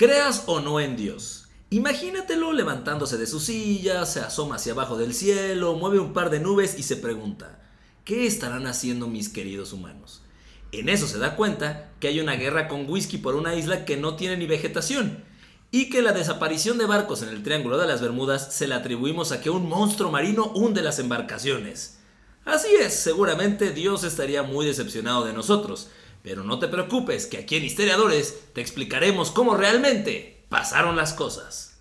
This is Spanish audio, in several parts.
Creas o no en Dios. Imagínatelo levantándose de su silla, se asoma hacia abajo del cielo, mueve un par de nubes y se pregunta, ¿qué estarán haciendo mis queridos humanos? En eso se da cuenta que hay una guerra con whisky por una isla que no tiene ni vegetación y que la desaparición de barcos en el Triángulo de las Bermudas se la atribuimos a que un monstruo marino hunde las embarcaciones. Así es, seguramente Dios estaría muy decepcionado de nosotros, pero no te preocupes que aquí en Historiadores te explicaremos cómo realmente pasaron las cosas.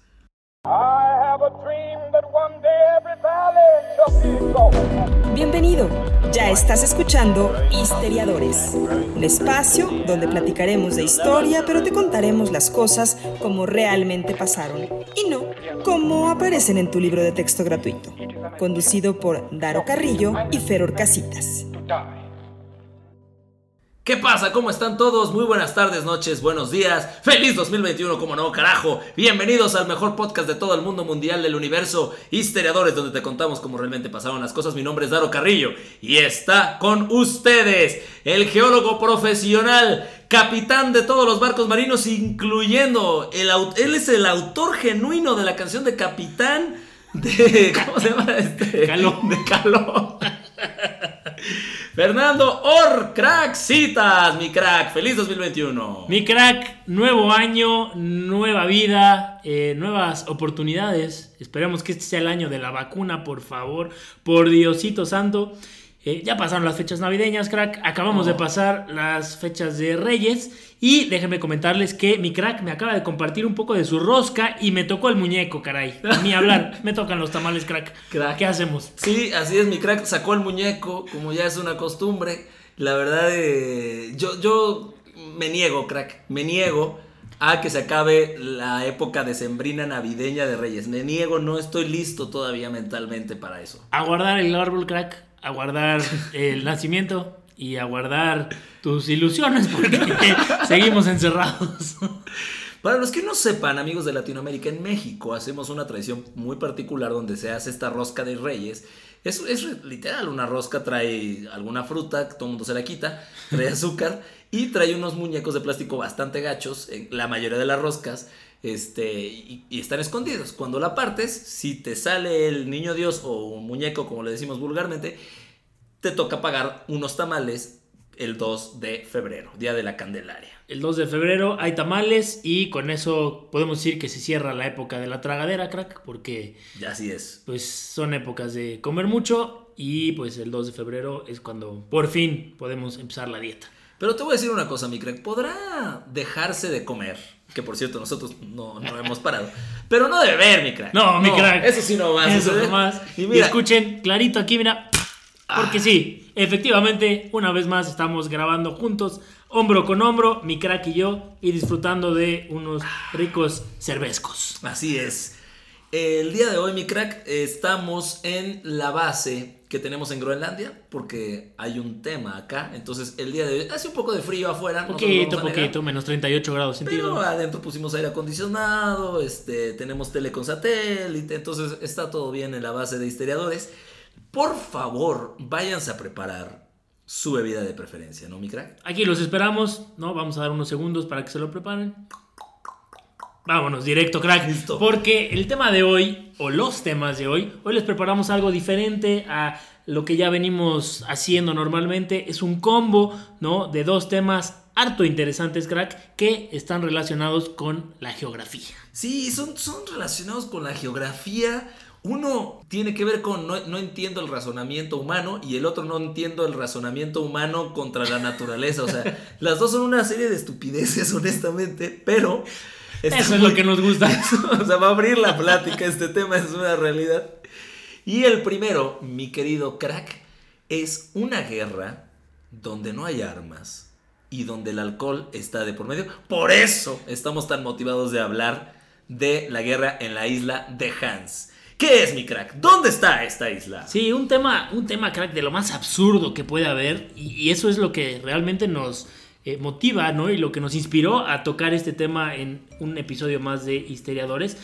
Bienvenido, ya estás escuchando Historiadores, un espacio donde platicaremos de historia, pero te contaremos las cosas como realmente pasaron y no como aparecen en tu libro de texto gratuito, conducido por Daro Carrillo y Feror Casitas. ¿Qué pasa? ¿Cómo están todos? Muy buenas tardes, noches, buenos días. ¡Feliz 2021, como no, carajo! Bienvenidos al mejor podcast de todo el mundo mundial del universo, Histeriadores, donde te contamos cómo realmente pasaron las cosas. Mi nombre es Daro Carrillo y está con ustedes el geólogo profesional, capitán de todos los barcos marinos, incluyendo el él es el autor genuino de la canción de Capitán de ¿cómo se llama este? Caló. De Caló. Fernando Or, crack, citas, mi crack, feliz 2021. Mi crack, nuevo año, nueva vida, eh, nuevas oportunidades. Esperemos que este sea el año de la vacuna, por favor, por Diosito Santo. Eh, ya pasaron las fechas navideñas, crack. Acabamos de pasar las fechas de Reyes. Y déjenme comentarles que mi crack me acaba de compartir un poco de su rosca y me tocó el muñeco, caray. Ni hablar, me tocan los tamales, crack. Crack. ¿Qué hacemos? Sí, así es, mi crack sacó el muñeco, como ya es una costumbre. La verdad, eh, yo, yo me niego, crack, me niego a que se acabe la época decembrina navideña de Reyes. Me niego, no estoy listo todavía mentalmente para eso. A guardar el árbol, crack. A guardar el nacimiento y a guardar tus ilusiones porque seguimos encerrados. Para los que no sepan, amigos de Latinoamérica, en México hacemos una tradición muy particular donde se hace esta rosca de reyes. Es, es literal, una rosca trae alguna fruta, todo el mundo se la quita, trae azúcar y trae unos muñecos de plástico bastante gachos, en la mayoría de las roscas, este, y, y, están escondidos. Cuando la partes, si te sale el niño Dios o un muñeco, como le decimos vulgarmente, te toca pagar unos tamales el 2 de febrero, Día de la Candelaria. El 2 de febrero hay tamales y con eso podemos decir que se cierra la época de la tragadera, crack, porque... Ya así es. Pues son épocas de comer mucho y pues el 2 de febrero es cuando por fin podemos empezar la dieta. Pero te voy a decir una cosa, mi crack, podrá dejarse de comer, que por cierto nosotros no, no hemos parado, pero no de beber, mi crack. No, mi crack. Eso sí no va a Eso no más. Y, mira, y escuchen clarito aquí, mira. Porque sí, efectivamente, una vez más estamos grabando juntos, hombro con hombro, mi crack y yo, y disfrutando de unos ricos cervezcos. Así es. El día de hoy, mi crack, estamos en la base que tenemos en Groenlandia, porque hay un tema acá. Entonces, el día de hoy hace un poco de frío afuera. Poquito, poquito, menos 38 grados centígrados. Pero adentro pusimos aire acondicionado, este, tenemos tele con satélite, entonces está todo bien en la base de historiadores. Por favor, váyanse a preparar su bebida de preferencia, ¿no, mi crack? Aquí los esperamos, ¿no? Vamos a dar unos segundos para que se lo preparen. Vámonos, directo, crack. Listo. Porque el tema de hoy, o los temas de hoy, hoy les preparamos algo diferente a lo que ya venimos haciendo normalmente. Es un combo, ¿no? De dos temas harto interesantes, crack, que están relacionados con la geografía. Sí, son, son relacionados con la geografía uno tiene que ver con no, no, entiendo el razonamiento humano y el otro no entiendo el razonamiento humano contra la naturaleza. O sea, las dos son una serie de estupideces, honestamente, pero... Eso es lo que nos gusta. o sea, va a abrir la plática, este tema es una realidad. Y el primero, mi querido crack, es una guerra donde no hay armas y donde el alcohol está de por medio. Por eso estamos tan motivados de hablar de la guerra en la isla de Hans. ¿Qué es mi crack? ¿Dónde está esta isla? Sí, un tema, un tema crack de lo más absurdo que puede haber y, eso es lo que realmente nos eh, motiva, ¿no? Y lo que nos inspiró a tocar este tema en un episodio más de Histeriadores.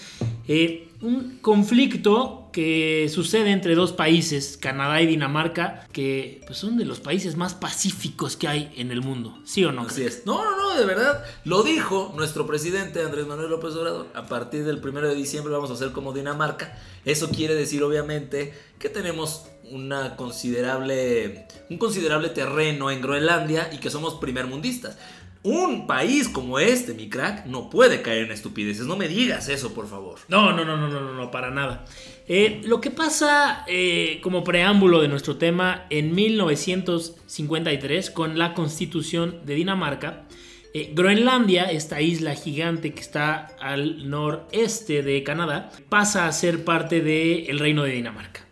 Eh, un conflicto que sucede entre dos países, Canadá y Dinamarca, que pues, son de los países más pacíficos que hay en el mundo, ¿sí o no? Así es. No, no, no, de verdad. Lo dijo nuestro presidente Andrés Manuel López Obrador. A partir del 1 de diciembre vamos a ser como Dinamarca. Eso quiere decir, obviamente, que tenemos una considerable, un considerable terreno en Groenlandia y que somos primermundistas. Un país como este, mi crack, no puede caer en estupideces. No me digas eso, por favor. No, no, no, no, no, no, no para nada. Eh, lo que pasa eh, como preámbulo de nuestro tema en 1953 con la constitución de Dinamarca, eh, Groenlandia, esta isla gigante que está al noreste de Canadá, pasa a ser parte del reino de Dinamarca.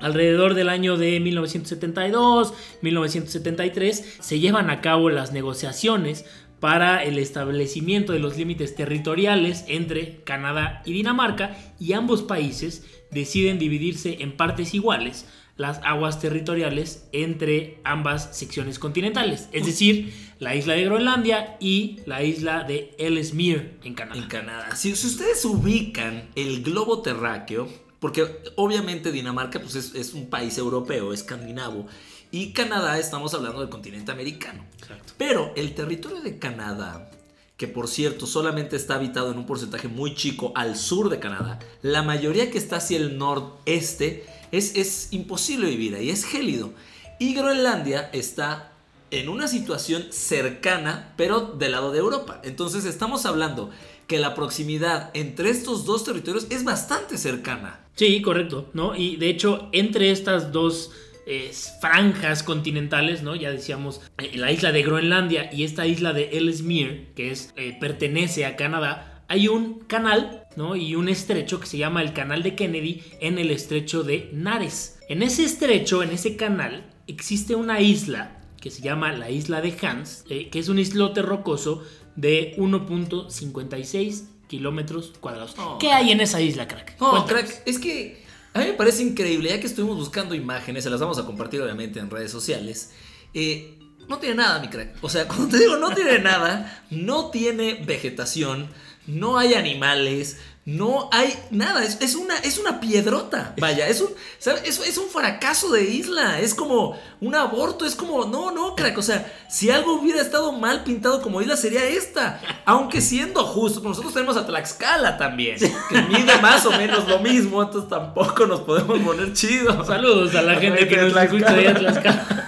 Alrededor del año de 1972, 1973, se llevan a cabo las negociaciones para el establecimiento de los límites territoriales entre Canadá y Dinamarca y ambos países deciden dividirse en partes iguales las aguas territoriales entre ambas secciones continentales, es decir, la isla de Groenlandia y la isla de Ellesmere en Canadá. En Canadá. Si, si ustedes ubican el globo terráqueo, porque obviamente Dinamarca pues, es, un país europeo, escandinavo. Y Canadá estamos hablando del continente americano. Pero el territorio de Canadá, que por cierto solamente está habitado en un porcentaje muy chico al sur de Canadá, la mayoría que está hacia el noreste es, es imposible vivir ahí, es gélido. Y Groenlandia está en una situación cercana, pero del lado de Europa. Entonces estamos hablando que la proximidad entre estos dos territorios es bastante cercana. Sí, correcto, ¿no? Y de hecho, entre estas dos eh, franjas continentales, ¿no? Ya decíamos, eh, la isla de Groenlandia y esta isla de Ellesmere, que es, eh, pertenece a Canadá, hay un canal, ¿no? Y un estrecho que se llama el Canal de Kennedy en el estrecho de Nares. En ese estrecho, en ese canal, existe una isla que se llama la isla de Hans, que es un islote rocoso de 1.56 kilómetros cuadrados. Oh. ¿Qué hay en esa isla, crack? Oh, crack, es que a mí me parece increíble, ya que estuvimos buscando imágenes, se las vamos a compartir obviamente en redes sociales. Eh, no tiene nada, mi crack. O sea, cuando te digo no tiene nada, no tiene vegetación, no hay animales, no hay nada, es, una, es una piedrota. Vaya, es un, Es, es, un fracaso de isla. Es como un aborto. Es como, no, no, crack. O sea, si algo hubiera estado mal pintado como isla, sería esta. Aunque siendo justo, pues nosotros tenemos a Tlaxcala también, que mide más o menos lo mismo. Entonces tampoco nos podemos poner chidos. Saludos a la gente que nos escucha de Tlaxcala.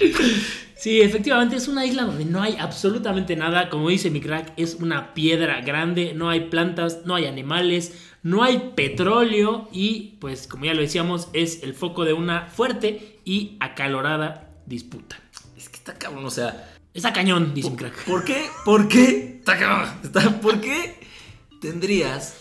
Sí, efectivamente es una isla donde no hay absolutamente nada. Como dice mi crack, es una piedra grande, no hay plantas, no hay animales, no hay petróleo y pues como ya lo decíamos es el foco de una fuerte y acalorada disputa. Es que está cabrón, o sea... Está cañón, dice mi crack. ¿Por qué? ¿Por qué? Está cabrón. ¿Por qué tendrías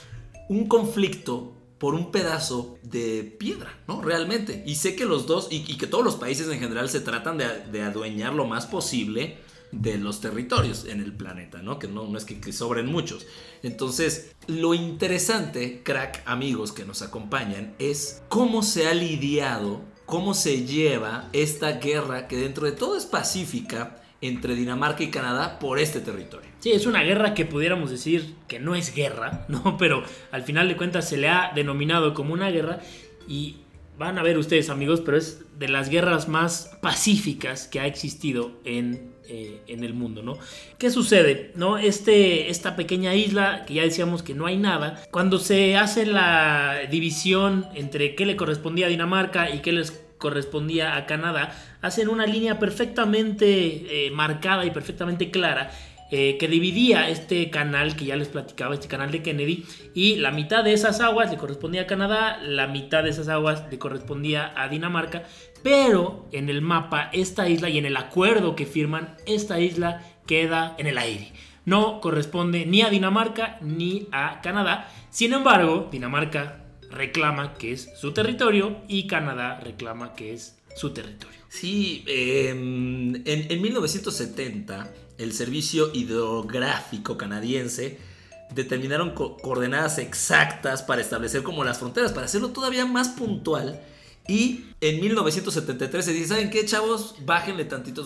un conflicto por un pedazo de piedra, ¿no? Realmente. Y sé que los dos, y, que todos los países en general se tratan de, adueñar lo más posible de los territorios en el planeta, ¿no? Que no, no es que, que, sobren muchos. Entonces, lo interesante, crack amigos que nos acompañan, es cómo se ha lidiado, cómo se lleva esta guerra que dentro de todo es pacífica entre Dinamarca y Canadá por este territorio. Sí, es una guerra que pudiéramos decir que no es guerra, ¿no? Pero al final de cuentas se le ha denominado como una guerra y van a ver ustedes amigos, pero es de las guerras más pacíficas que ha existido en, eh, en el mundo, ¿no? ¿Qué sucede? ¿No? Este, esta pequeña isla, que ya decíamos que no hay nada, cuando se hace la división entre qué le correspondía a Dinamarca y qué les correspondía a Canadá, hacen una línea perfectamente eh, marcada y perfectamente clara eh, que dividía este canal que ya les platicaba, este canal de Kennedy, y la mitad de esas aguas le correspondía a Canadá, la mitad de esas aguas le correspondía a Dinamarca, pero en el mapa esta isla y en el acuerdo que firman, esta isla queda en el aire. No corresponde ni a Dinamarca ni a Canadá. Sin embargo, Dinamarca reclama que es su territorio y Canadá reclama que es su territorio. Sí, em, en, en 1970 el Servicio Hidrográfico Canadiense determinaron coordenadas exactas para establecer como las fronteras, para hacerlo todavía más puntual. Y en 1973 se dice, ¿saben qué, chavos? Bájenle tantito.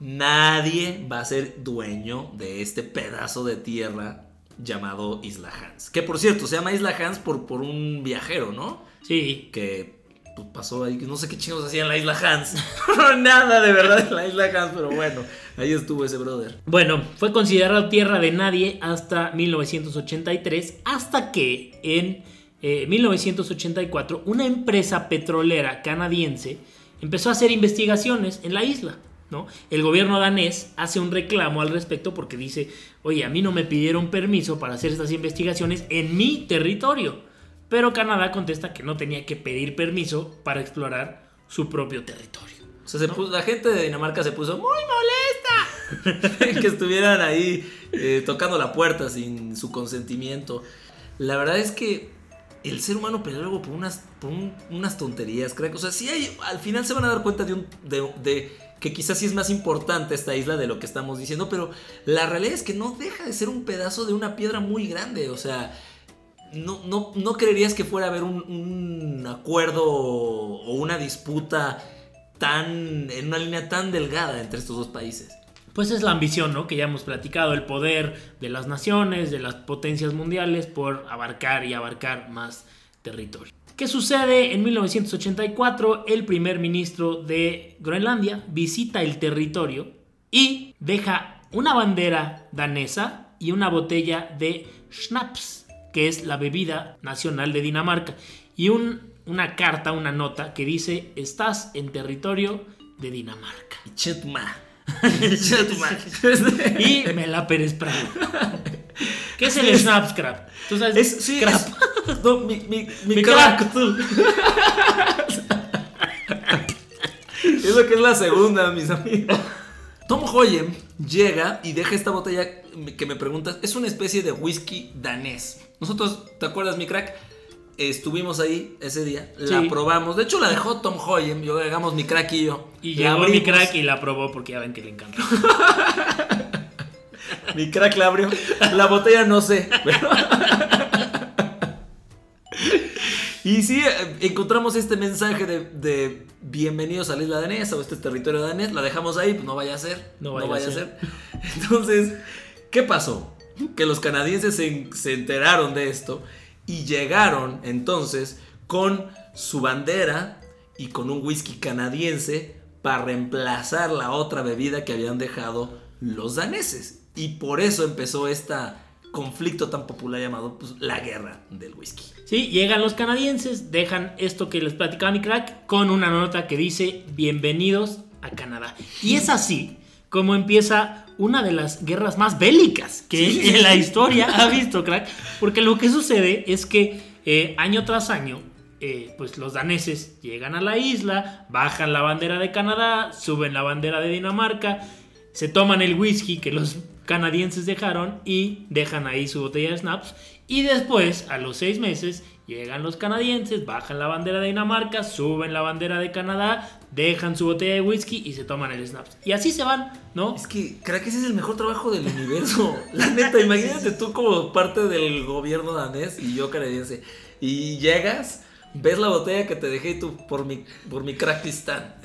Nadie va a ser dueño de este pedazo de tierra llamado Isla Hans. Que por cierto, se llama Isla Hans por, por un viajero, ¿no? Sí. Que pues, pasó ahí, no sé qué chingos hacía en la Isla Hans. Nada de verdad en la Isla Hans, pero bueno, ahí estuvo ese brother. Bueno, fue considerado tierra de nadie hasta 1983, hasta que en eh, 1984 una empresa petrolera canadiense empezó a hacer investigaciones en la isla. ¿no? El gobierno danés hace un reclamo al respecto porque dice, oye, a mí no me pidieron permiso para hacer estas investigaciones en mi territorio. Pero Canadá contesta que no tenía que pedir permiso para explorar su propio territorio. O sea, se puso- la gente de Dinamarca se puso muy molesta que estuvieran ahí eh, tocando la puerta sin su consentimiento. La verdad es que el ser humano pelea luego por unas, por un- unas tonterías, creo. O sea, sí hay, al final se van a dar cuenta de, un, de, de que quizás sí es más importante esta isla de lo que estamos diciendo, pero la realidad es que no deja de ser un pedazo de una piedra muy grande. O sea, no, no, no creerías que fuera a haber un, acuerdo o una disputa tan en una línea tan delgada entre estos dos países. Pues es la ambición, ¿no? Que ya hemos platicado, el poder de las naciones, de las potencias mundiales por abarcar y abarcar más territorio. ¿Qué sucede? En 1984, el primer ministro de Groenlandia visita el territorio y deja una bandera danesa y una botella de schnapps, que es la bebida nacional de Dinamarca, y un- una carta, una nota que dice, estás en territorio de Dinamarca. Chetma. Chetma. Y Mela Pérez Prado. ¿Qué es el Snaps Crap? ¿Tú sabes? Es, sí, Crap. es- no, mi, mi, mi Mi crack. crack, tú. Es lo que es la segunda, mis amigos. Tom Hoyem llega y deja esta botella que me preguntas. Es una especie de whisky danés. Nosotros, ¿te acuerdas, mi crack? Estuvimos ahí ese día, la probamos. De hecho, la dejó Tom Hoyem. Yo llegamos mi crack y yo. Y La llegó mi crack y la probó porque ya ven que le encanta. Mi crack la abrió. La botella no sé. pero- y sí, eh, encontramos este mensaje de, de bienvenidos a la isla danesa o este territorio danés. La dejamos ahí, pues no vaya a ser. No vaya a ser. Entonces, ¿qué pasó? Que los canadienses se, se enteraron de esto y llegaron entonces con su bandera y con un whisky canadiense para reemplazar la otra bebida que habían dejado los daneses. Y por eso empezó este conflicto tan popular llamado pues, la guerra del whisky. Sí, llegan los canadienses, dejan esto que les platicaba mi crack con una nota que dice bienvenidos a Canadá. Y es así como empieza una de las guerras más bélicas que Sí. en la historia ha visto, crack. Porque lo que sucede es que eh, año tras año, eh, pues los daneses llegan a la isla, bajan la bandera de Canadá, suben la bandera de Dinamarca, se toman el whisky que los canadienses dejaron y dejan ahí su botella de snaps. Y después, a los seis meses, llegan los canadienses, bajan la bandera de Dinamarca, suben la bandera de Canadá, dejan su botella de whisky y se toman el snaps. Y así se van, ¿no? Es que creo que ese es el mejor trabajo del universo. La neta, imagínate tú como parte del gobierno danés y yo canadiense. Y llegas, ves la botella que te dejé y tú por mi, por mi.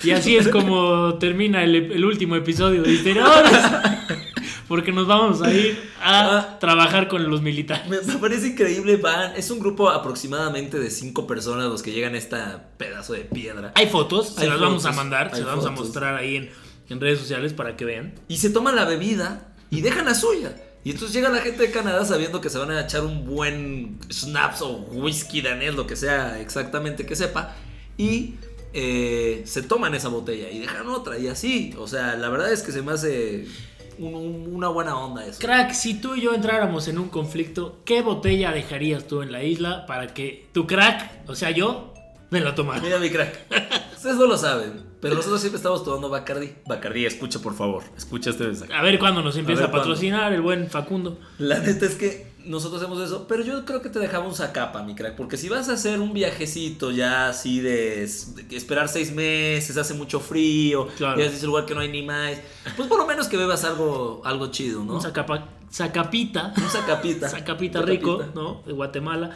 Y así es como termina el, el último episodio de Historiadores. Porque nos vamos a ir a Ah. trabajar con los militares. Me, me parece increíble, van. Es un grupo aproximadamente de cinco personas los que llegan a este pedazo de piedra. Hay fotos, se Hay las vamos a mandar, se las vamos a mostrar ahí en, en redes sociales para que vean. Y se toman la bebida y dejan la suya. Y entonces llega la gente de Canadá sabiendo que se van a echar un buen snaps o whisky danés, lo que sea exactamente que sepa. Y eh, se toman esa botella y dejan otra y así. O sea, la verdad es que se me hace un- un- una buena onda eso. Crack, si tú y yo entráramos en un conflicto, ¿qué botella dejarías tú en la isla para que tu crack, o sea yo, me la tomara? Mira mi crack. Ustedes no lo saben, pero nosotros siempre estamos tomando Bacardi. Bacardi, escucha por favor. Escucha este mensaje. A ver cuándo nos empieza A a, ver cuándo. patrocinar el buen Facundo. La neta es que nosotros hacemos eso, pero yo creo que te dejaba un zacapa, mi crack, porque si vas a hacer un viajecito ya así de, esperar seis meses, hace mucho frío, Claro. y es lugar que no hay ni más, pues por lo menos que bebas algo, algo chido, ¿no? Un zacapa- zacapita. Un zacapita. Zacapita rico, ¿no? De Guatemala.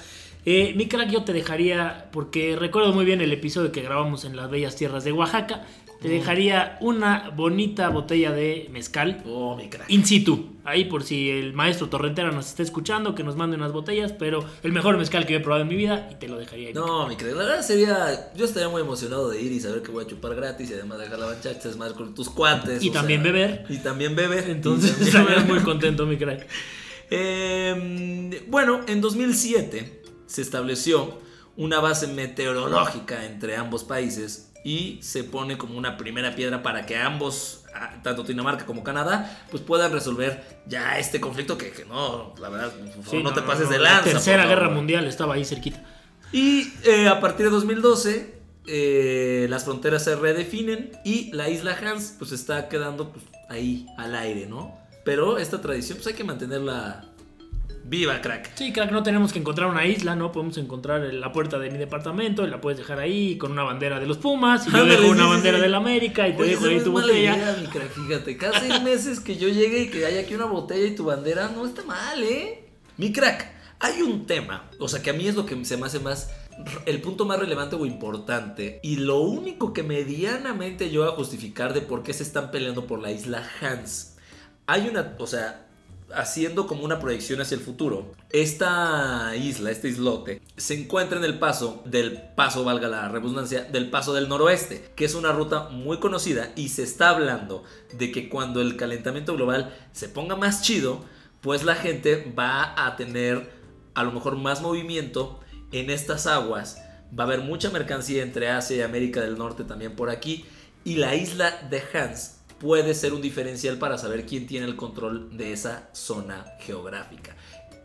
Eh, mi crack, yo te dejaría, porque recuerdo muy bien el episodio que grabamos en las bellas tierras de Oaxaca, te dejaría una bonita botella de mezcal Oh, mi crack. in situ. Ahí por si el maestro torrentera nos está escuchando, que nos mande unas botellas, pero el mejor mezcal que yo he probado en mi vida y te lo dejaría ahí. No, mi crack, la verdad sería. Yo estaría muy emocionado de ir y saber que voy a chupar gratis y además dejar la bachacha, es más con tus cuates. Y también beber. Y también beber. Entonces estarías muy contento, mi crack. Eh, bueno, en 2007 se estableció una base meteorológica entre ambos países y se pone como una primera piedra para que ambos, ah, tanto Dinamarca como Canadá, pues puedan resolver ya este conflicto que, que no, la verdad, por favor, Sí, no, te pases de La lanza. Tercera por Guerra favor. Mundial estaba ahí cerquita. Y eh, a partir de 2012 eh, las fronteras se redefinen y la isla Hans pues está quedando pues, ahí al aire, ¿no? Pero esta tradición pues hay que mantenerla viva, crack. Sí, crack, no tenemos que encontrar una isla, ¿no? Podemos encontrar la puerta de mi departamento y la puedes dejar ahí con una bandera de los Pumas y yo dejo una sí, bandera sí. de la América y te Oye, dejo ahí tu botella. idea, mi crack, fíjate, cada seis meses que yo llegue y que haya aquí una botella y tu bandera, no está mal, ¿eh? Mi crack, hay un tema, o sea que a mí es lo que se me hace más, el punto más relevante o importante, y lo único que medianamente yo a justificar de por qué se están peleando por la isla Hans. Hay una, o sea, haciendo como una proyección hacia el futuro. Esta isla, este islote, se encuentra en el paso del paso, valga la redundancia, del paso del noroeste, que es una ruta muy conocida y se está hablando de que cuando el calentamiento global se ponga más chido, pues la gente va a tener a lo mejor más movimiento en estas aguas. Va a haber mucha mercancía entre Asia y América del Norte también por aquí. Y la isla de Hans puede ser un diferencial para saber quién tiene el control de esa zona geográfica.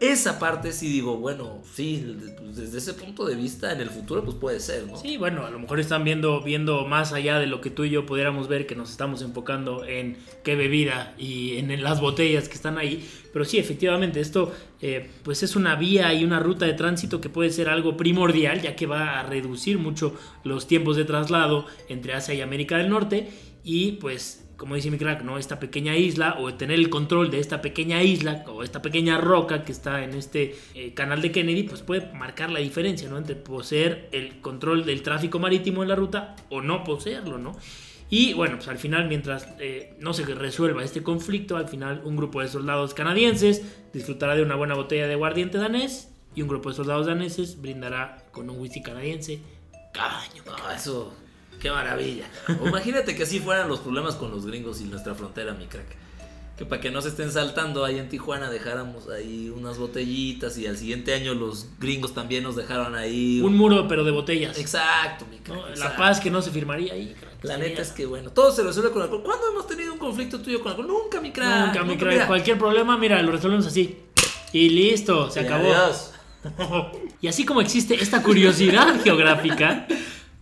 Esa parte sí digo, bueno, sí, desde ese punto de vista en el futuro pues puede ser, ¿no? Sí, bueno, a lo mejor están viendo, viendo más allá de lo que tú y yo pudiéramos ver, que nos estamos enfocando en qué bebida y en las botellas que están ahí. Pero sí, efectivamente, esto eh, pues es una vía y una ruta de tránsito que puede ser algo primordial, ya que va a reducir mucho los tiempos de traslado entre Asia y América del Norte. Y pues, como dice mi crack, ¿no? Esta pequeña isla, o tener el control de esta pequeña isla, o esta pequeña roca que está en este eh, canal de Kennedy, pues puede marcar la diferencia, ¿no? Entre poseer el control del tráfico marítimo en la ruta o no poseerlo, ¿no? Y bueno, pues al final, mientras eh, no se resuelva este conflicto, al final un grupo de soldados canadienses disfrutará de una buena botella de aguardiente danés y un grupo de soldados daneses brindará con un whisky canadiense cada año. Eso, qué maravilla. O Imagínate que así fueran los problemas con los gringos y nuestra frontera, mi crack. Que para que no se estén saltando ahí en Tijuana dejáramos ahí unas botellitas y al siguiente año los gringos también nos dejaron ahí. Un muro, pero de botellas. Exacto, mi crack. ¿no? La paz que no se firmaría ahí. crack. La neta es que bueno, todo se resuelve con alcohol. ¿Cuándo hemos tenido un conflicto tuyo con alcohol? Nunca, mi crack. Nunca, mi crack. mira. Cualquier problema, mira, lo resolvemos así. Y listo, se Y acabó. adiós. Y así como existe esta curiosidad geográfica,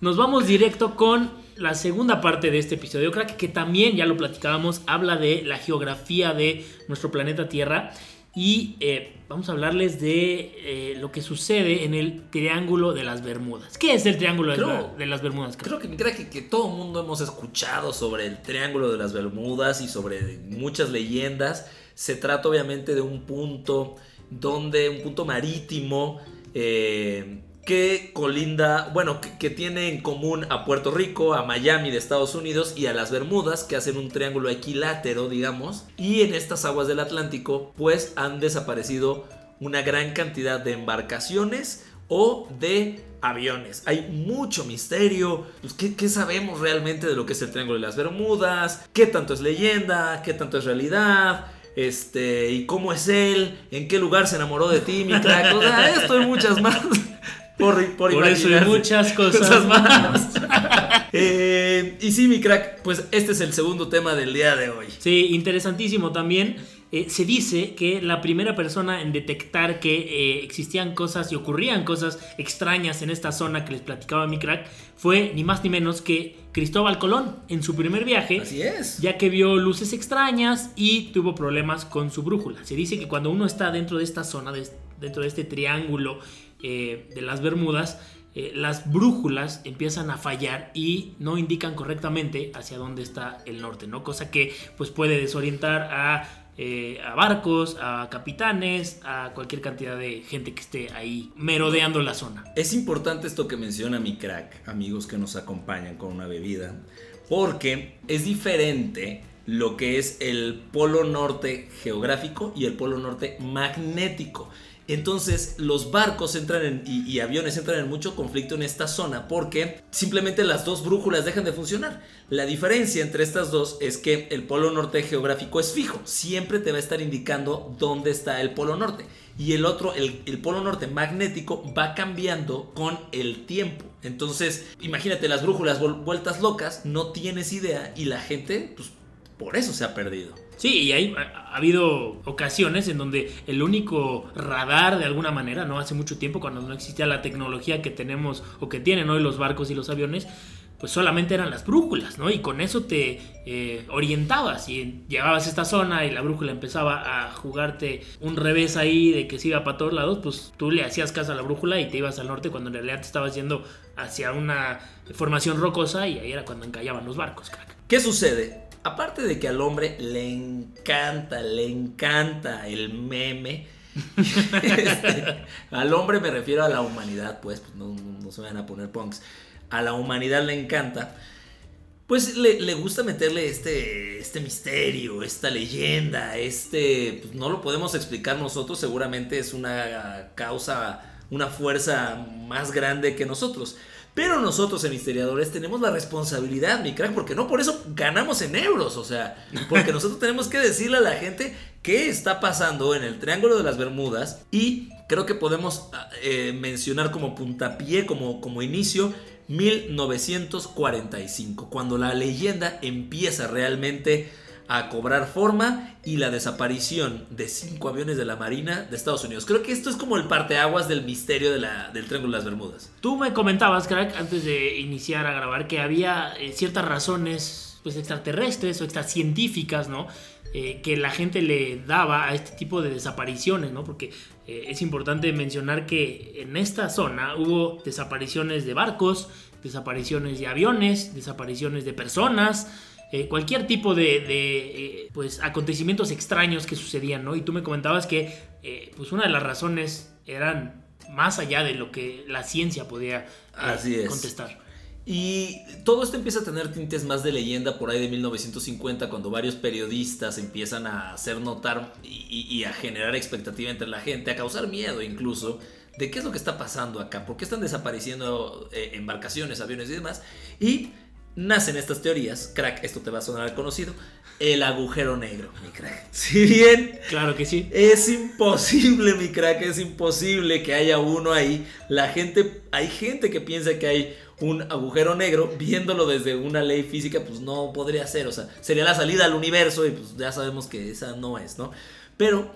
nos vamos directo con la segunda parte de este episodio, crack, que también ya lo platicábamos, habla de la geografía de nuestro planeta Tierra. Y eh, vamos a hablarles de eh, lo que sucede en el Triángulo de las Bermudas. ¿Qué es el Triángulo de, Creo- la- de las Bermudas? crack? Creo que, mi crack, que, que todo el mundo hemos escuchado sobre el Triángulo de las Bermudas y sobre muchas leyendas. Se trata obviamente de un punto donde, un punto marítimo eh, que colinda, bueno, que, tiene en común a Puerto Rico, a Miami de Estados Unidos y a las Bermudas, que hacen un triángulo equilátero, digamos. Y en estas aguas del Atlántico, pues han desaparecido una gran cantidad de embarcaciones o de aviones. Hay mucho misterio. Pues, ¿qué, sabemos realmente de lo que es el Triángulo de las Bermudas? ¿Qué tanto es leyenda? ¿Qué tanto es realidad? Este, ¿y cómo es él? ¿En qué lugar se enamoró de ti, esto y muchas más. Por, por, Por eso y muchas cosas, Cosas más. Eh, y sí, mi crack, pues este es el segundo tema del día de hoy. Sí, interesantísimo también. eh, se dice que la primera persona en detectar que eh, existían cosas y ocurrían cosas extrañas en esta zona que les platicaba mi crack fue ni más ni menos que Cristóbal Colón en su primer viaje. Así es. Ya que vio luces extrañas y tuvo problemas con su brújula. Se dice que cuando uno está dentro de esta zona, de- dentro de este triángulo eh, de las Bermudas, eh, las brújulas empiezan a fallar y no indican correctamente hacia dónde está el norte, ¿no? Cosa que pues puede desorientar eh, a barcos, a capitanes, a cualquier cantidad de gente que esté ahí merodeando la zona. Es importante esto que menciona mi crack, amigos que nos acompañan con una bebida, porque es diferente lo que es el polo norte geográfico y el polo norte magnético. Entonces los barcos entran en, y, y, aviones entran en mucho conflicto en esta zona porque simplemente las dos brújulas dejan de funcionar. La diferencia entre estas dos es que el polo norte geográfico es fijo, siempre te va a estar indicando dónde está el polo norte. Y el otro, el, el polo norte magnético, va cambiando con el tiempo. Entonces, imagínate las brújulas vueltas locas, no tienes idea y la gente, pues por eso se ha perdido. Sí, y hay, ha, habido ocasiones en donde el único radar, de alguna manera, no hace mucho tiempo, cuando no existía la tecnología que tenemos o que tienen hoy los barcos y los aviones, pues solamente eran las brújulas, ¿no? Y con eso te eh, orientabas y llegabas a esta zona y la brújula empezaba a jugarte un revés ahí de que se iba para todos lados, pues tú le hacías caso a la brújula y te ibas al norte cuando en realidad te estabas yendo hacia una formación rocosa y ahí era cuando encallaban los barcos, crack. ¿Qué sucede? Aparte de que al hombre le encanta, le encanta el meme. este, al hombre me refiero a la humanidad, pues, pues no, se van a poner punks. A la humanidad le encanta. Pues le, le, gusta meterle este, este misterio, esta leyenda, este... Pues no lo podemos explicar nosotros, seguramente es una causa, una fuerza más grande que nosotros. Pero nosotros en Historiadores tenemos la responsabilidad, mi crack, porque no por eso ganamos en euros, o sea, porque nosotros tenemos que decirle a la gente qué está pasando en el Triángulo de las Bermudas y creo que podemos eh, mencionar como puntapié, como, como inicio, 1945, cuando la leyenda empieza realmente a cobrar forma y la desaparición de cinco aviones de la Marina de Estados Unidos. Creo que esto es como el parteaguas del misterio del Triángulo de las Bermudas. Tú me comentabas, crack, antes de iniciar a grabar, que había eh, ciertas razones pues, extraterrestres o extracientíficas, ¿no? Eh, que la gente le daba a este tipo de desapariciones, ¿no? Porque eh, es importante mencionar que en esta zona hubo desapariciones de barcos, desapariciones de aviones, desapariciones de personas, eh, cualquier tipo de, de eh, pues, acontecimientos extraños que sucedían, ¿no? Y tú me comentabas que eh, pues una de las razones eran más allá de lo que la ciencia podía Así es. contestar. Y todo esto empieza a tener tintes más de leyenda por ahí de 1950, cuando varios periodistas empiezan a hacer notar y, y, a generar expectativa entre la gente, a causar miedo incluso, de qué es lo que está pasando acá, por qué están desapareciendo eh, embarcaciones, aviones y demás. Y nacen estas teorías, crack, esto te va a sonar conocido, el agujero negro, mi crack. Si bien, claro que sí, es imposible, mi crack, es imposible que haya uno ahí. La gente, hay gente que piensa que hay un agujero negro, viéndolo desde una ley física, pues no podría ser, o sea, sería la salida al universo y pues ya sabemos que esa no es, ¿no? Pero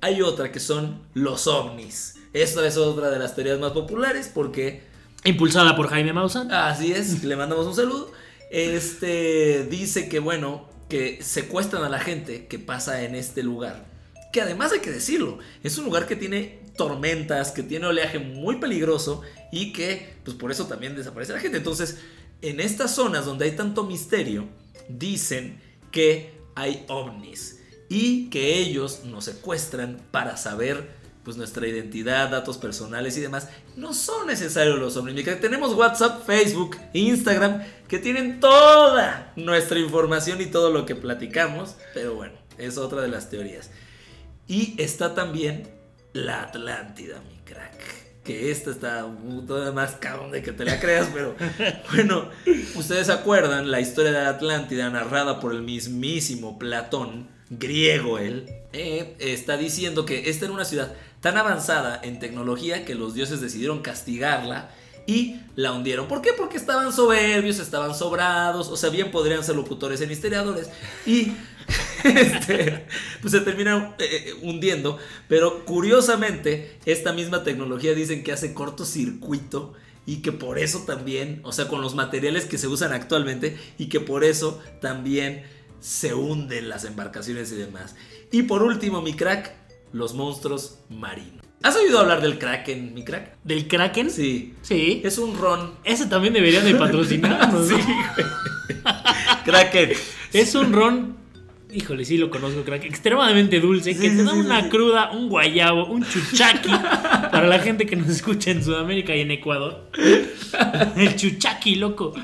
hay otra que son los ovnis. Esta es otra de las teorías más populares porque Impulsada por Jaime Maussan. Así es, le mandamos un saludo. Este dice que bueno, que secuestran a la gente que pasa en este lugar. Que además hay que decirlo, es un lugar que tiene tormentas, que tiene oleaje muy peligroso y que pues por eso también desaparece la gente. Entonces, en estas zonas donde hay tanto misterio, dicen que hay ovnis y que ellos nos secuestran para saber pues nuestra identidad, datos personales y demás, no son necesarios los ovnis. Tenemos WhatsApp, Facebook, Instagram, que tienen toda nuestra información y todo lo que platicamos, pero bueno, es otra de las teorías. Y está también la Atlántida, mi crack. Que esta está todavía más cabrón de que te la creas, pero bueno, ustedes acuerdan la historia de la Atlántida narrada por el mismísimo Platón, griego él, eh, está diciendo que esta era una ciudad tan avanzada en tecnología que los dioses decidieron castigarla y la hundieron. ¿Por qué? Porque estaban soberbios, estaban sobrados, o sea, bien podrían ser locutores en historiadores y este, pues se terminan eh, hundiendo. Pero curiosamente, esta misma tecnología dicen que hace cortocircuito y que por eso también, o sea, con los materiales que se usan actualmente y que por eso también se hunden las embarcaciones y demás. Y por último, mi crack, los monstruos marinos. ¿Has oído hablar del Kraken, mi crack? ¿Del Kraken? Sí. Sí. Es un ron. Ese también debería de patrocinarnos, sí, Kraken. Es un ron. Híjole, sí lo conozco, crack. Extremadamente dulce. Sí, que sí, te da sí, una cruda, un guayabo, un chuchaqui. para la gente que nos escucha en Sudamérica y en Ecuador. El chuchaqui, loco.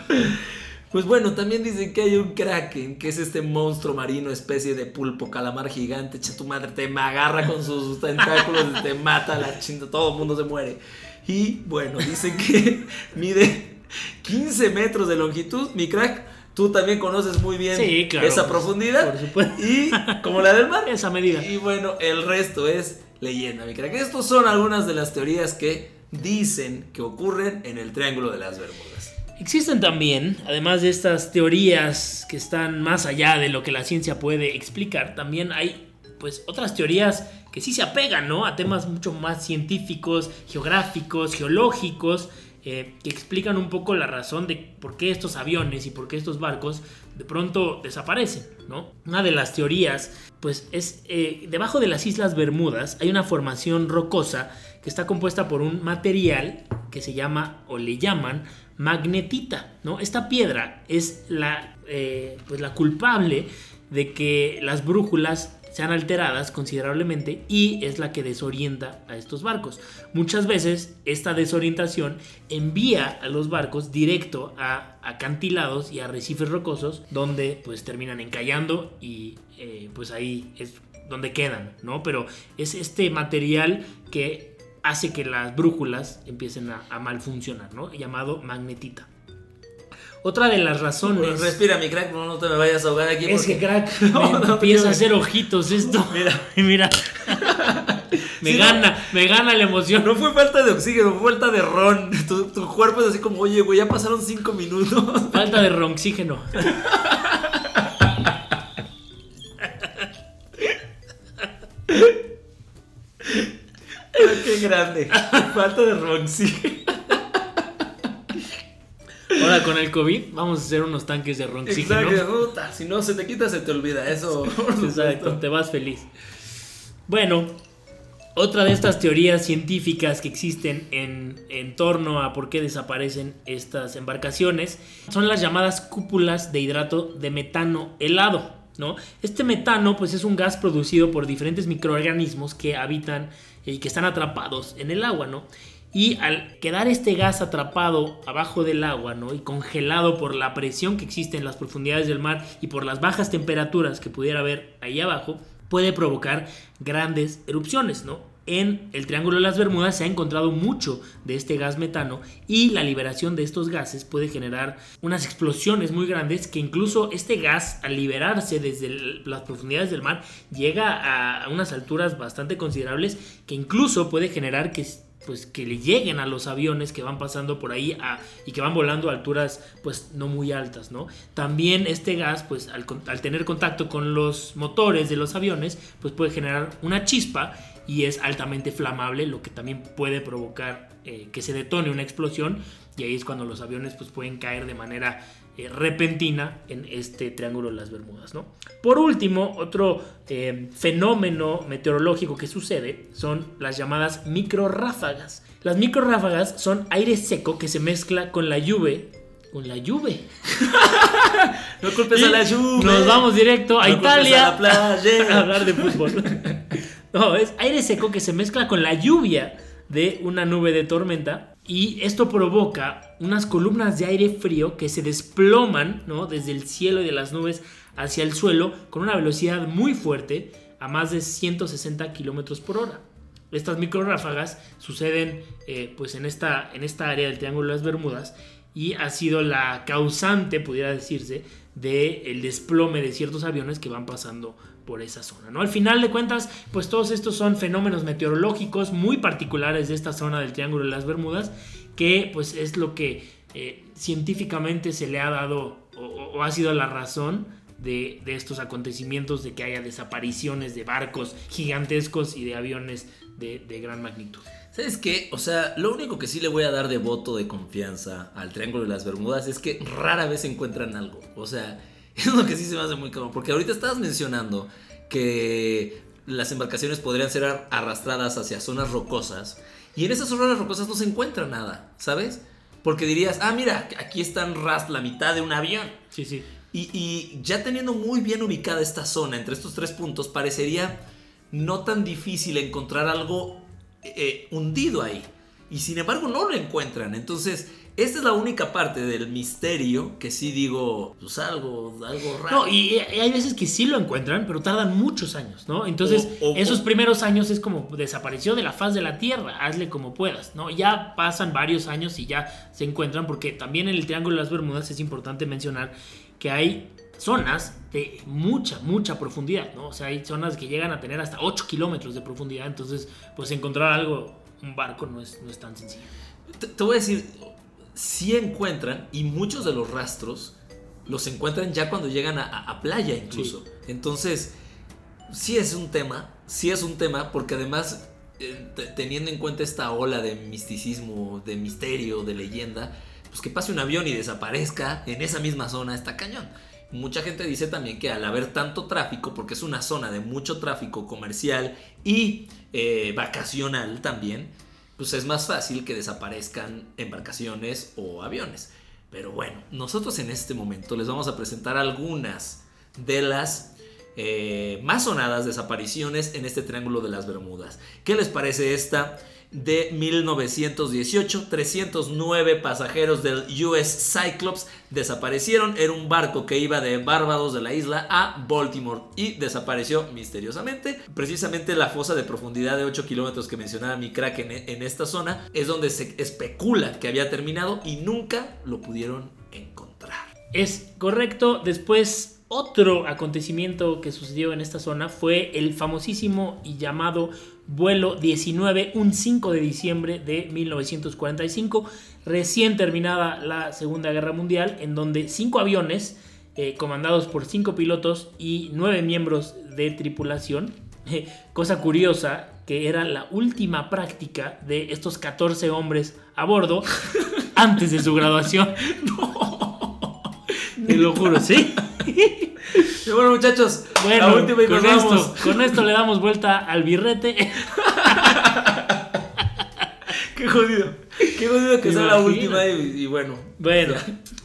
Pues bueno, también dicen que hay un kraken, que es este monstruo marino, especie de pulpo, calamar gigante. Echa tu madre, te agarra con sus tentáculos, te mata la chinta, todo el mundo se muere. Y bueno, dicen que mide 15 metros de longitud, mi crack. Tú también conoces muy bien Sí, claro, esa profundidad. por supuesto. Y como la del mar. Esa medida. Y bueno, el resto es leyenda, mi crack. Estos son algunas de las teorías que dicen que ocurren en el Triángulo de las Bermudas. Existen también, además de estas teorías que están más allá de lo que la ciencia puede explicar, también hay pues otras teorías que sí se apegan, ¿no? A temas mucho más científicos, geográficos, geológicos, eh, que explican un poco la razón de por qué estos aviones y por qué estos barcos de pronto desaparecen, ¿no? Una de las teorías, pues es eh, debajo de las Islas Bermudas hay una formación rocosa que está compuesta por un material que se llama o le llaman magnetita, ¿no? Esta piedra es la, eh, pues la culpable de que las brújulas sean alteradas considerablemente y es la que desorienta a estos barcos. Muchas veces esta desorientación envía a los barcos directo a acantilados y arrecifes rocosos donde pues terminan encallando y eh, pues ahí es donde quedan, ¿no? Pero es este material que hace que las brújulas empiecen a, a mal funcionar, ¿no? Llamado magnetita. Otra de las razones Respira, mi crack, no, no te me vayas a ahogar aquí. es que crack No, empieza a hacer ojitos esto. Mira. mira. me Sí, gana, me gana la emoción. No fue falta de oxígeno, fue falta de ron. Tu, tu cuerpo es así como, oye, güey, ya pasaron cinco minutos. Falta de ronxígeno. Qué grande. Falta de ron, sí. Ahora con el COVID vamos a hacer unos tanques de ronxígeno. Exacto, puta, Si no se te quita, se te olvida. Eso. Exacto, te vas feliz. Bueno, otra de estas teorías científicas que existen en, en torno a por qué desaparecen estas embarcaciones son las llamadas cúpulas de hidrato de metano helado. ¿no? Este metano pues, es un gas producido por diferentes microorganismos que habitan y que están atrapados en el agua. ¿no? Y al quedar este gas atrapado abajo del agua, ¿no? Y congelado por la presión que existe en las profundidades del mar y por las bajas temperaturas que pudiera haber ahí abajo, puede provocar grandes erupciones, ¿no? En el Triángulo de las Bermudas se ha encontrado mucho de este gas metano y la liberación de estos gases puede generar unas explosiones muy grandes que incluso este gas al liberarse desde las profundidades del mar llega a, unas alturas bastante considerables que incluso puede generar que pues que le lleguen a los aviones que van pasando por ahí y que van volando a alturas pues no muy altas, ¿no? También este gas pues al, al tener contacto con los motores de los aviones pues puede generar una chispa y es altamente flamable lo que también puede provocar eh, que se detone una explosión y ahí es cuando los aviones pues pueden caer de manera eh, repentina en este triángulo de las Bermudas, ¿no? Por último, otro eh, fenómeno meteorológico que sucede son las llamadas microráfagas. Las microráfagas son aire seco que se mezcla con la lluvia. Con la lluvia. No culpes a la lluvia. Nos vamos directo a No Italia a la playa. a hablar de fútbol. No, es aire seco que se mezcla con la lluvia de una nube de tormenta y esto provoca unas columnas de aire frío que se desploman ¿no? desde el cielo y de las nubes hacia el suelo con una velocidad muy fuerte a más de 160 kilómetros por hora. Estas microráfagas suceden eh, pues en esta, en esta área del Triángulo de las Bermudas y ha sido la causante, pudiera decirse, del desplome de ciertos aviones que van pasando por esa zona. ¿no? Al final de cuentas, pues todos estos son fenómenos meteorológicos muy particulares de esta zona del Triángulo de las Bermudas, que pues es lo que eh, científicamente se le ha dado o, ha sido la razón de, de, estos acontecimientos, de que haya desapariciones de barcos gigantescos y de aviones de, de gran magnitud. ¿Sabes qué? O sea, lo único que sí le voy a dar de voto de confianza al Triángulo de las Bermudas es que rara vez encuentran algo. O sea, es lo que sí se me hace muy cabrón. Porque ahorita estabas mencionando que las embarcaciones podrían ser arrastradas hacia zonas rocosas. Y en esas zonas rocosas no se encuentra nada, ¿sabes? Porque dirías, ah, mira, aquí están rast la mitad de un avión. Sí, sí. Y, y, ya teniendo muy bien ubicada esta zona entre estos tres puntos, parecería no tan difícil encontrar algo eh, hundido ahí. y sin embargo no lo encuentran. Entonces, esta es la única parte del misterio que sí digo, pues algo, algo raro. No, y, y hay veces que sí lo encuentran, pero tardan muchos años, ¿no? Entonces, O- o- esos o- primeros años es como desapareció de la faz de la Tierra, hazle como puedas, ¿no? Ya pasan varios años y ya se encuentran, porque también en el Triángulo de las Bermudas es importante mencionar que hay zonas de mucha, mucha profundidad, ¿no? O sea, hay zonas que llegan a tener hasta 8 kilómetros de profundidad, entonces, pues encontrar algo, un barco no es, no es tan sencillo. Te, te voy a decir, sí encuentran y muchos de los rastros los encuentran ya cuando llegan a, playa incluso. Entonces, sí es un tema, sí es un tema porque además, eh, te- teniendo en cuenta esta ola de misticismo, de misterio, de leyenda, pues que pase un avión y desaparezca en esa misma zona está cañón. Mucha gente dice también que al haber tanto tráfico, porque es una zona de mucho tráfico comercial y eh, vacacional también, pues es más fácil que desaparezcan embarcaciones o aviones. Pero bueno, nosotros en este momento les vamos a presentar algunas de las eh, más sonadas desapariciones en este Triángulo de las Bermudas. ¿Qué les parece esta? De 1918, 309 pasajeros del US Cyclops desaparecieron. Era un barco que iba de Barbados de la isla a Baltimore y desapareció misteriosamente. Precisamente la fosa de profundidad de 8 kilómetros que mencionaba mi crack en, en esta zona es donde se especula que había terminado y nunca lo pudieron encontrar. Es correcto. Después, otro acontecimiento que sucedió en esta zona fue el famosísimo y llamado vuelo 19, un 5 de diciembre de 1945, recién terminada la Segunda Guerra Mundial, en donde cinco aviones, eh, comandados por cinco pilotos y nueve miembros de tripulación, eh, cosa curiosa, que era la última práctica de estos 14 hombres a bordo antes de su graduación. Te lo juro, sí. Y bueno muchachos, Bueno, la última y con, nos vamos. esto, con esto le damos vuelta al birrete. Qué jodido. Qué jodido que sea la última y, y bueno. Bueno.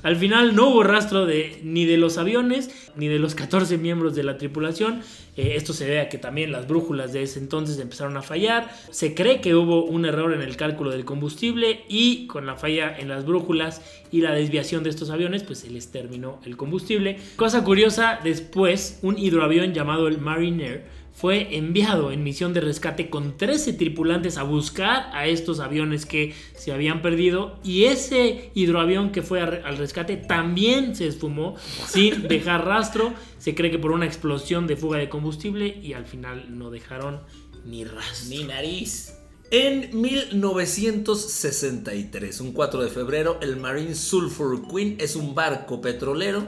Al final no hubo rastro de ni de los aviones ni de los 14 miembros de la tripulación. Eh, esto se ve a que también las brújulas de ese entonces empezaron a fallar. Se cree que hubo un error en el cálculo del combustible y con la falla en las brújulas y la desviación de estos aviones, pues se les terminó el combustible. Cosa curiosa, después un hidroavión llamado el Mariner fue enviado en misión de rescate con 13 tripulantes a buscar a estos aviones que se habían perdido y ese hidroavión que fue al rescate también se esfumó sin dejar rastro. Se cree que por una explosión de fuga de combustible y al final no dejaron ni rastro. Mi nariz. En 1963, un 4 de febrero, el Marine Sulphur Queen es un barco petrolero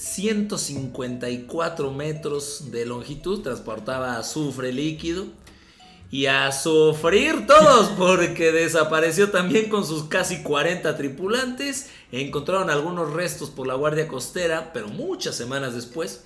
154 metros de longitud, transportaba azufre líquido y a sufrir todos porque desapareció también con sus casi 40 tripulantes. Encontraron algunos restos por la Guardia Costera, pero muchas semanas después.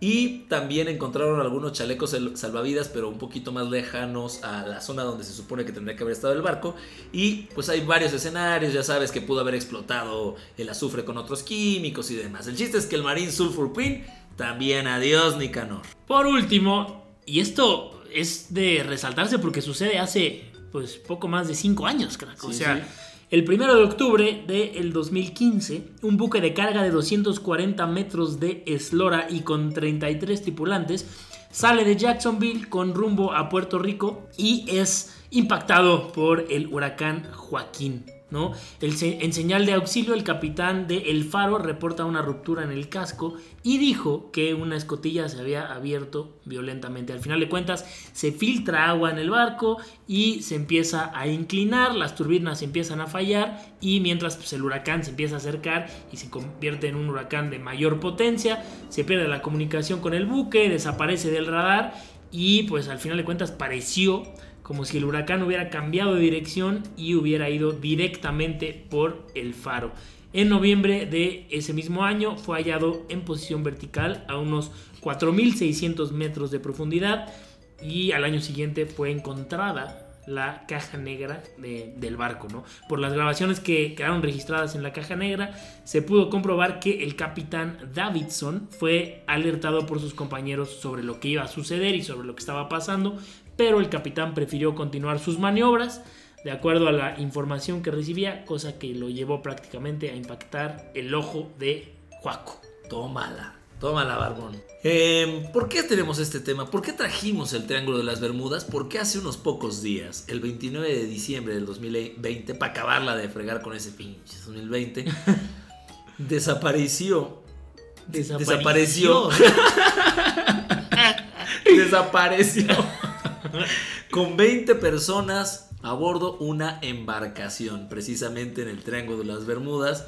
Y también encontraron algunos chalecos sal- salvavidas, pero un poquito más lejanos a la zona donde se supone que tendría que haber estado el barco. Y pues hay varios escenarios, ya sabes que pudo haber explotado el azufre con otros químicos y demás. El chiste es que el Marine Sulphur Queen también adiós Nicanor. Por último, y esto es de resaltarse porque sucede hace pues poco más de 5 años, crack. o Sí, sea, sí. El primero de octubre del 2015, un buque de carga de 240 metros de eslora y con 33 tripulantes sale de Jacksonville con rumbo a Puerto Rico y es impactado por el huracán Joaquín. ¿No? El en señal de auxilio, el capitán de El Faro reporta una ruptura en el casco y dijo que una escotilla se había abierto violentamente. Al final de cuentas, se filtra agua en el barco y se empieza a inclinar, las turbinas empiezan a fallar y mientras pues, el huracán se empieza a acercar y se convierte en un huracán de mayor potencia, se pierde la comunicación con el buque, desaparece del radar y pues al final de cuentas pareció como si el huracán hubiera cambiado de dirección y hubiera ido directamente por el faro. En noviembre de ese mismo año fue hallado en posición vertical a unos 4.600 metros de profundidad y al año siguiente fue encontrada la caja negra de- del barco, ¿no? Por las grabaciones que quedaron registradas en la caja negra, se pudo comprobar que el capitán Davidson fue alertado por sus compañeros sobre lo que iba a suceder y sobre lo que estaba pasando, pero el capitán prefirió continuar sus maniobras. de acuerdo a la información que recibía, cosa que lo llevó prácticamente a impactar el ojo de Juaco. Tómala, tómala, Barbón. Eh, ¿Por qué tenemos este tema? ¿Por qué trajimos el Triángulo de las Bermudas? Porque hace unos pocos días, el 29 de diciembre del 2020, para acabarla de fregar con ese pinche 2020, desapareció. Desapareció. Desapareció. con 20 personas a bordo una embarcación, precisamente en el Triángulo de las Bermudas.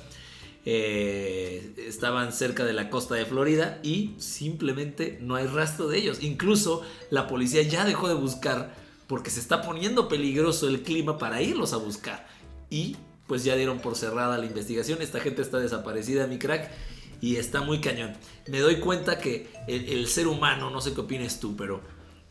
Eh, estaban cerca de la costa de Florida y simplemente no hay rastro de ellos. Incluso la policía ya dejó de buscar porque se está poniendo peligroso el clima para irlos a buscar. Y pues ya dieron por cerrada la investigación. Esta gente está desaparecida, mi crack. Y está muy cañón. Me doy cuenta que el, el ser humano, no sé qué opines tú, pero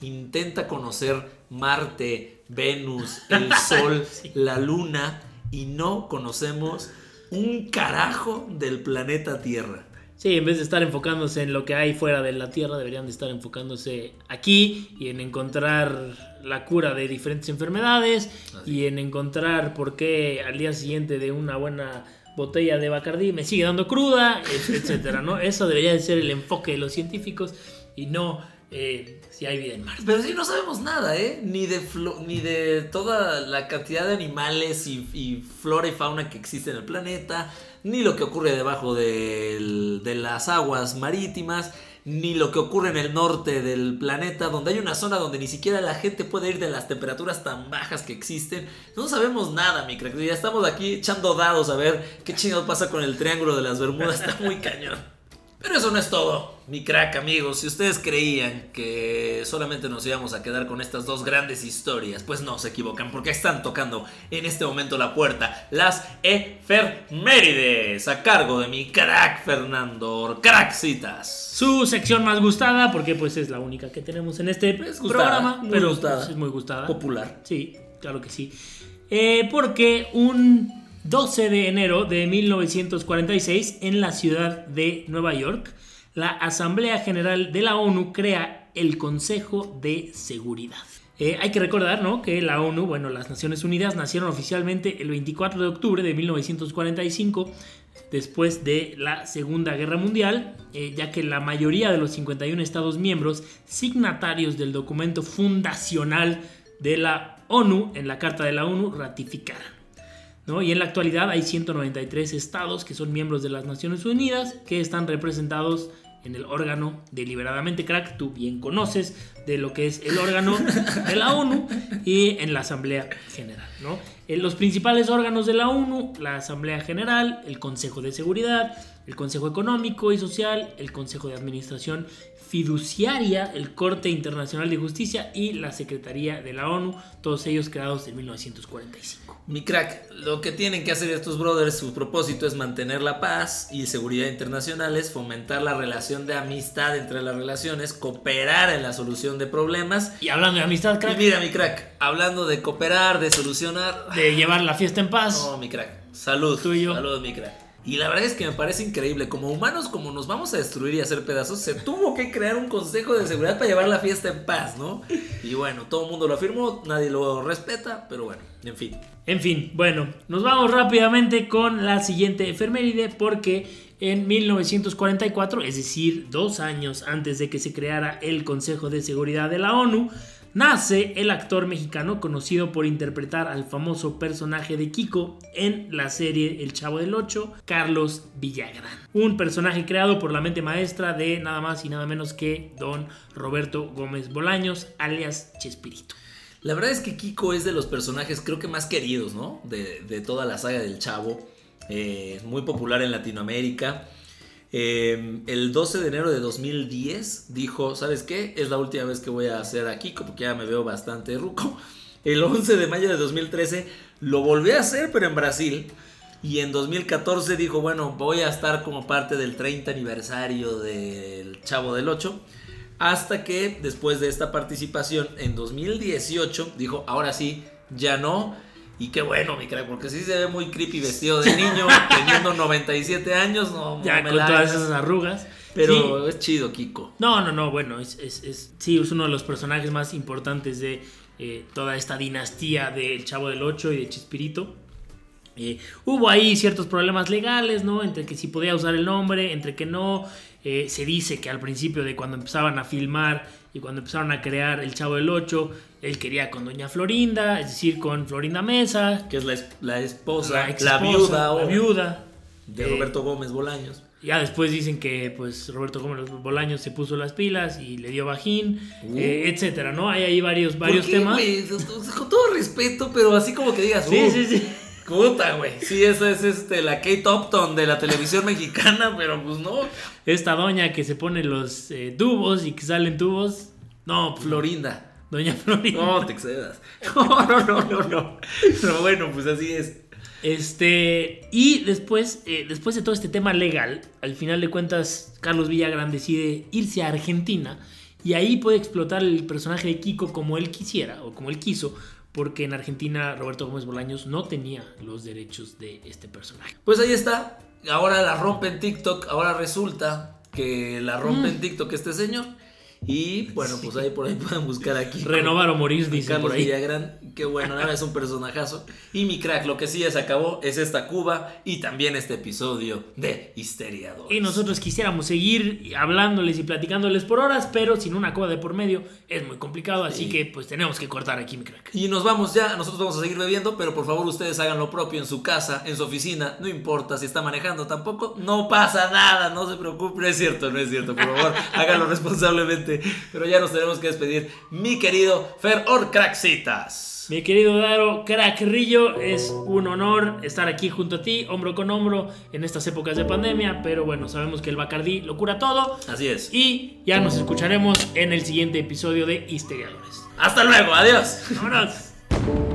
intenta conocer Marte, Venus, el Sol, la Luna y no conocemos un carajo del planeta Tierra. Sí, en vez de estar enfocándose en lo que hay fuera de la Tierra, deberían de estar enfocándose aquí y en encontrar la cura de diferentes enfermedades y en encontrar por qué al día siguiente de una buena botella de Bacardí me sigue dando cruda, etcétera, ¿no? Eso debería de ser el enfoque de los científicos y no eh, si hay vida en Marte. Pero sí no sabemos nada, ¿eh? Ni de, ni de toda la cantidad de animales y, flora y fauna que existe en el planeta, ni lo que ocurre debajo de, de las aguas marítimas, ni lo que ocurre en el norte del planeta, donde hay una zona donde ni siquiera la gente puede ir de las temperaturas tan bajas que existen. No sabemos nada, mi crack. Ya estamos aquí echando dados a ver qué chingado pasa con el triángulo de las Bermudas. Está muy cañón. Pero eso no es todo, mi crack amigos. Si ustedes creían que solamente nos íbamos a quedar con estas dos grandes historias, pues no se equivocan, porque están tocando en este momento la puerta las efemérides a cargo de mi crack Fernando Crackcitas. Su sección más gustada, porque pues es la única que tenemos en este es programa, muy pero gustada. Pues, es muy gustada. Popular. Sí, claro que sí. Eh, porque un 12 de enero de 1946, en la ciudad de Nueva York, la Asamblea General de la ONU crea el Consejo de Seguridad. Eh, hay que recordar ¿no? que la ONU, bueno, las Naciones Unidas nacieron oficialmente el 24 de octubre de 1945, después de la Segunda Guerra Mundial, eh, ya que la mayoría de los 51 Estados miembros signatarios del documento fundacional de la ONU, en la Carta de la ONU, ratificaron. Y en la actualidad hay 193 estados que son miembros de las Naciones Unidas que están representados en el órgano deliberadamente crack, tú bien conoces de lo que es el órgano de la ONU y en la Asamblea General. ¿no? En los principales órganos de la ONU, la Asamblea General, el Consejo de Seguridad, el Consejo Económico y Social, el Consejo de Administración Fiduciaria, el Corte Internacional de Justicia y la Secretaría de la ONU, todos ellos creados en 1945. Mi crack, lo que tienen que hacer estos brothers, su propósito es mantener la paz y seguridad internacionales, fomentar la relación de amistad entre las relaciones, cooperar en la solución de problemas. Y hablando de amistad, crack. Y mira, mi crack, hablando de cooperar, de solucionar. De llevar la fiesta en paz. No, mi crack. Salud. Tú y yo. Salud, mi crack. Y la verdad es que me parece increíble, como humanos, como nos vamos a destruir y hacer pedazos, se tuvo que crear un consejo de seguridad para llevar la fiesta en paz, ¿no? Y bueno, todo el mundo lo afirmó, nadie lo respeta, pero bueno, en fin. En fin, bueno, nos vamos rápidamente con la siguiente efeméride porque en 1944, es decir, dos años antes de que se creara el Consejo de Seguridad de la ONU, nace el actor mexicano conocido por interpretar al famoso personaje de Kiko en la serie El Chavo del Ocho, Carlos Villagrán. Un personaje creado por la mente maestra de nada más y nada menos que don Roberto Gómez Bolaños, alias Chespirito. La verdad es que Kiko es de los personajes creo que más queridos, ¿no? De, toda la saga del Chavo. Es muy popular en Latinoamérica. Eh, el 12 de enero de 2010 dijo, ¿sabes qué? Es la última vez que voy a hacer a Kiko porque ya me veo bastante ruco. El 11 de mayo de 2013 lo volví a hacer pero en Brasil. Y en 2014 dijo, bueno, voy a estar como parte del 30 aniversario del Chavo del 8. Hasta que después de esta participación en 2018 dijo, ahora sí, ya no. Y qué bueno, mi crack, porque sí se ve muy creepy vestido de niño, teniendo 97 años, no, ya con todas esas arrugas. Pero es chido, Kiko. No, no, no, bueno, es, es, es, sí, es uno de los personajes más importantes de eh, toda esta dinastía del Chavo del Ocho y de Chispirito. Eh, hubo ahí ciertos problemas legales, ¿no? Entre que si podía usar el nombre, entre que no. Eh, se dice que al principio de cuando empezaban a filmar y cuando empezaron a crear El Chavo del Ocho, él quería con Doña Florinda, es decir, con Florinda Mesa. Que es la, es- la esposa, la, viuda, la viuda. de Eh, Roberto Gómez Bolaños. Ya después dicen que pues Roberto Gómez Bolaños se puso las pilas y le dio bajín, Uh. eh, etcétera, ¿no? Hay ahí varios, ¿Por varios qué, temas. güey? Con todo respeto, pero así como que digas, Sí, "Uh, sí, sí. Puta, güey. Sí, esa es este, la Kate Upton de la televisión mexicana, pero pues no. Esta doña que se pone los eh, tubos y que salen tubos. No, pues, Florinda. Doña Florinda. No te excedas. No, no, no, no, no. Pero bueno, pues así es. Este, y después, eh, después de todo este tema legal, al final de cuentas, Carlos Villagrán decide irse a Argentina y ahí puede explotar el personaje de Kiko como él quisiera o como él quiso, porque en Argentina Roberto Gómez Bolaños no tenía los derechos de este personaje. Pues ahí está. Ahora la rompe en TikTok. Ahora resulta que la rompe Mm. en TikTok este señor. Y bueno, pues ahí por ahí pueden buscar aquí. Renovar o morir, dicen Carlos por ahí. Villagrán, que bueno, nada, es un personajazo. Y mi crack, lo que sí ya se acabó es esta Cuba y también este episodio de Histeriadores. Y nosotros quisiéramos seguir hablándoles y platicándoles por horas, pero sin una coda de por medio es muy complicado, así Sí. que pues tenemos que cortar aquí, mi crack. Y nos vamos ya, nosotros vamos a seguir bebiendo, pero por favor ustedes hagan lo propio en su casa, en su oficina, no importa si está manejando tampoco, no pasa nada, no se preocupe, no es cierto, no es cierto, por favor, háganlo responsablemente, pero ya nos tenemos que despedir, mi querido Fer Orcraxitas. Mi querido Daro, crackrillo, es un honor estar aquí junto a ti, hombro con hombro, en estas épocas de pandemia, pero bueno, sabemos que el Bacardí lo cura todo Así es. y ya nos escucharemos en el siguiente episodio de Histeriadores. Hasta luego, adiós. ¡Vámonos!